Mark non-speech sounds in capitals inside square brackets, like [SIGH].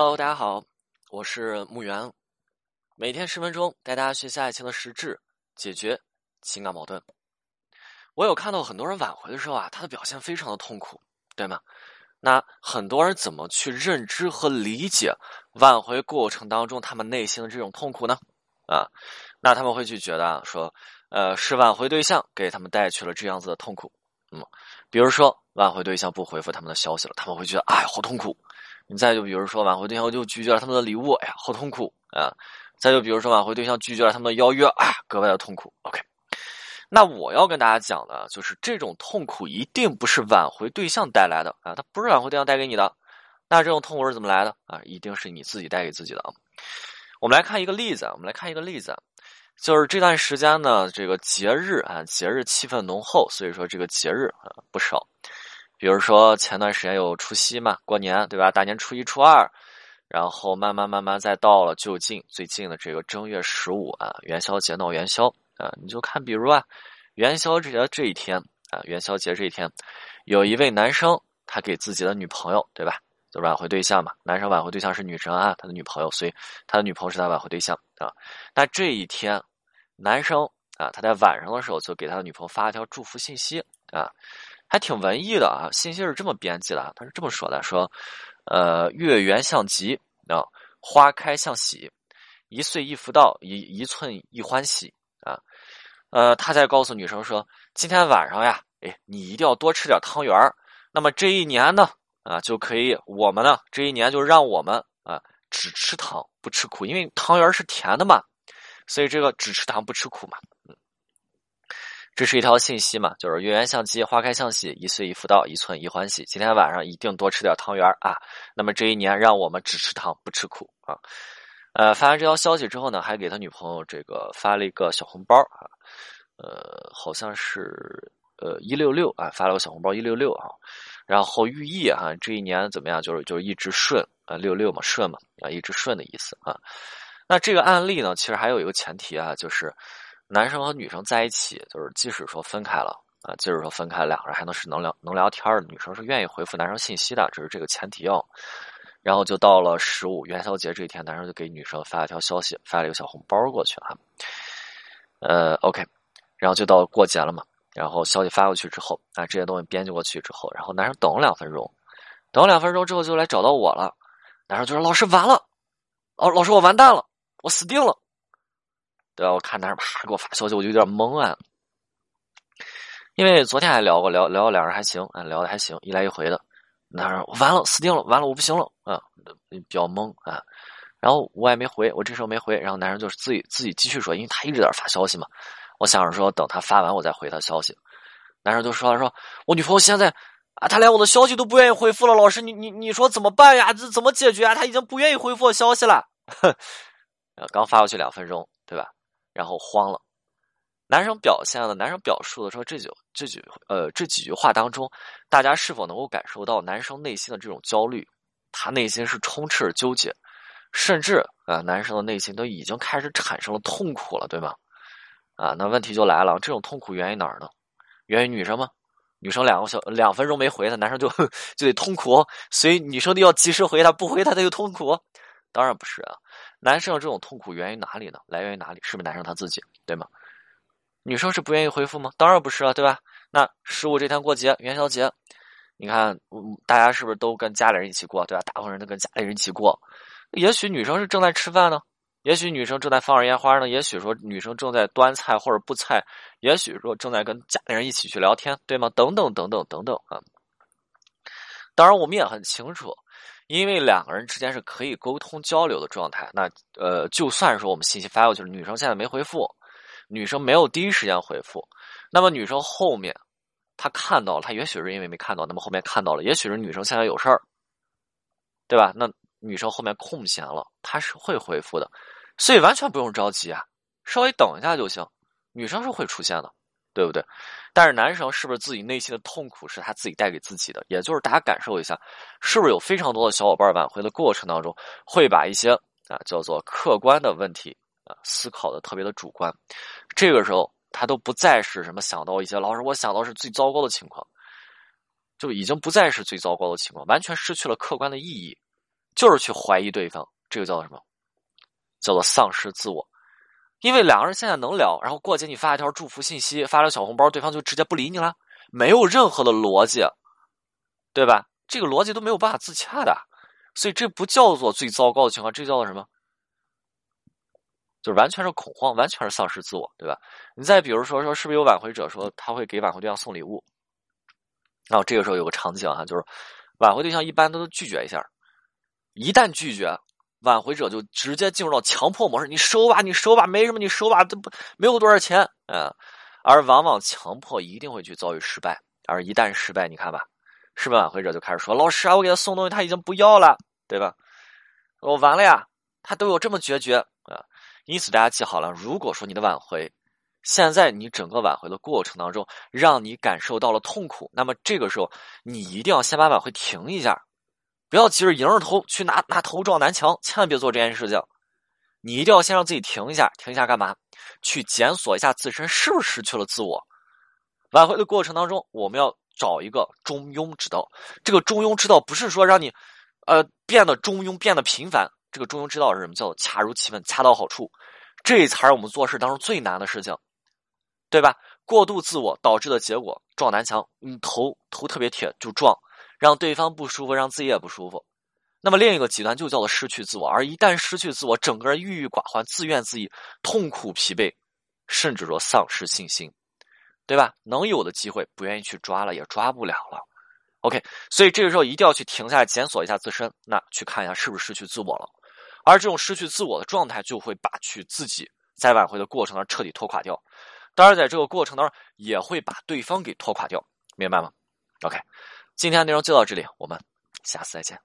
Hello，大家好，我是木源，每天十分钟带大家学习爱情的实质，解决情感矛盾。我有看到很多人挽回的时候啊，他的表现非常的痛苦，对吗？那很多人怎么去认知和理解挽回过程当中他们内心的这种痛苦呢？啊，那他们会去觉得啊说，呃，是挽回对象给他们带去了这样子的痛苦。嗯，比如说挽回对象不回复他们的消息了，他们会觉得哎，好痛苦。你再就比如说挽回对象就拒绝了他们的礼物，哎呀，好痛苦啊！再就比如说挽回对象拒绝了他们的邀约，啊，格外的痛苦。OK，那我要跟大家讲的，就是这种痛苦一定不是挽回对象带来的啊，它不是挽回对象带给你的。那这种痛苦是怎么来的啊？一定是你自己带给自己的啊。我们来看一个例子，我们来看一个例子，就是这段时间呢，这个节日啊，节日气氛浓厚，所以说这个节日啊不少。比如说前段时间有除夕嘛，过年对吧？大年初一、初二，然后慢慢慢慢再到了就近最近的这个正月十五啊，元宵节闹元宵啊，你就看，比如啊，元宵节这一天啊，元宵节这一天，有一位男生他给自己的女朋友对吧，就挽回对象嘛，男生挽回对象是女生啊，他的女朋友，所以他的女朋友是他挽回对象啊。那这一天，男生啊，他在晚上的时候就给他的女朋友发了条祝福信息啊。还挺文艺的啊，信息是这么编辑的，他是这么说的：说，呃，月圆像吉啊，花开像喜，一岁一福到，一一寸一欢喜啊。呃，他在告诉女生说，今天晚上呀，哎，你一定要多吃点汤圆。那么这一年呢，啊，就可以我们呢，这一年就让我们啊，只吃糖不吃苦，因为汤圆是甜的嘛，所以这个只吃糖不吃苦嘛，这是一条信息嘛，就是月圆像吉，花开像喜，一岁一福到，一寸一欢喜。今天晚上一定多吃点汤圆啊！那么这一年，让我们只吃糖不吃苦啊！呃，发完这条消息之后呢，还给他女朋友这个发了一个小红包啊，呃，好像是呃一六六啊，发了个小红包一六六啊，然后寓意啊，这一年怎么样？就是就是一直顺啊，六六嘛，顺嘛啊，一直顺的意思啊。那这个案例呢，其实还有一个前提啊，就是。男生和女生在一起，就是即使说分开了啊，即使说分开，两个人还能是能聊能聊天的。女生是愿意回复男生信息的，这是这个前提哦。然后就到了十五元宵节这一天，男生就给女生发了条消息，发了一个小红包过去啊。呃，OK，然后就到过节了嘛。然后消息发过去之后啊，这些东西编辑过去之后，然后男生等了两分钟，等了两分钟之后就来找到我了。男生就说：“老师完了，哦，老师我完蛋了，我死定了。”对吧？我看男生啪给我发消息，我就有点懵啊。因为昨天还聊过，聊聊两人还行啊，聊的还行，一来一回的。男生完了，死定了，完了，我不行了啊，比较懵啊。然后我也没回，我这时候没回，然后男生就是自己自己继续说，因为他一直在发消息嘛。我想着说，等他发完我再回他消息。男生就说了说，我女朋友现在啊，她连我的消息都不愿意回复了。老师，你你你说怎么办呀？这怎么解决啊？他已经不愿意回复我消息了。[LAUGHS] 刚发过去两分钟，对吧？然后慌了，男生表现的，男生表述的说这句这句呃这几句话当中，大家是否能够感受到男生内心的这种焦虑？他内心是充斥着纠结，甚至啊，男生的内心都已经开始产生了痛苦了，对吗？啊，那问题就来了，这种痛苦源于哪儿呢？源于女生吗？女生两个小两分钟没回他，男生就 [LAUGHS] 就得痛苦，所以女生都要及时回他，不回他他就痛苦。当然不是啊，男生的这种痛苦源于哪里呢？来源于哪里？是不是男生他自己，对吗？女生是不愿意回复吗？当然不是啊，对吧？那十五这天过节，元宵节，你看，大家是不是都跟家里人一起过，对吧？大部分人都跟家里人一起过。也许女生是正在吃饭呢，也许女生正在放着烟花呢，也许说女生正在端菜或者布菜，也许说正在跟家里人一起去聊天，对吗？等等等等等等啊。当然，我们也很清楚。因为两个人之间是可以沟通交流的状态，那呃，就算说我们信息发过去了，女生现在没回复，女生没有第一时间回复，那么女生后面她看到了，她也许是因为没看到，那么后面看到了，也许是女生现在有事儿，对吧？那女生后面空闲了，她是会回复的，所以完全不用着急啊，稍微等一下就行，女生是会出现的。对不对？但是男生是不是自己内心的痛苦是他自己带给自己的？也就是大家感受一下，是不是有非常多的小伙伴挽回的过程当中，会把一些啊叫做客观的问题啊思考的特别的主观，这个时候他都不再是什么想到一些老师，我想到是最糟糕的情况，就已经不再是最糟糕的情况，完全失去了客观的意义，就是去怀疑对方，这个叫做什么？叫做丧失自我。因为两个人现在能聊，然后过节你发一条祝福信息，发了小红包，对方就直接不理你了，没有任何的逻辑，对吧？这个逻辑都没有办法自洽的，所以这不叫做最糟糕的情况，这叫做什么？就是完全是恐慌，完全是丧失自我，对吧？你再比如说说，是不是有挽回者说他会给挽回对象送礼物？然后这个时候有个场景哈，就是挽回对象一般都拒绝一下，一旦拒绝。挽回者就直接进入到强迫模式，你收吧，你收吧，没什么，你收吧，都不没有多少钱啊。而往往强迫一定会去遭遇失败，而一旦失败，你看吧，是不是挽回者就开始说：“老师啊，我给他送东西，他已经不要了，对吧？我完了呀，他都有这么决绝啊。”因此，大家记好了，如果说你的挽回，现在你整个挽回的过程当中，让你感受到了痛苦，那么这个时候你一定要先把挽回停一下。不要急着迎着头去拿拿头撞南墙，千万别做这件事情。你一定要先让自己停一下，停一下干嘛？去检索一下自身是不是失去了自我。挽回的过程当中，我们要找一个中庸之道。这个中庸之道不是说让你，呃，变得中庸，变得平凡。这个中庸之道是什么？叫做恰如其分，恰到好处。这才是我们做事当中最难的事情，对吧？过度自我导致的结果，撞南墙，你头头特别铁就撞。让对方不舒服，让自己也不舒服。那么另一个极端就叫做失去自我，而一旦失去自我，整个人郁郁寡欢，自怨自艾，痛苦疲惫，甚至说丧失信心，对吧？能有的机会不愿意去抓了，也抓不了了。OK，所以这个时候一定要去停下来检索一下自身，那去看一下是不是失去自我了。而这种失去自我的状态，就会把去自己在挽回的过程当中彻底拖垮掉。当然，在这个过程当中也会把对方给拖垮掉，明白吗？OK。今天的内容就到这里，我们下次再见。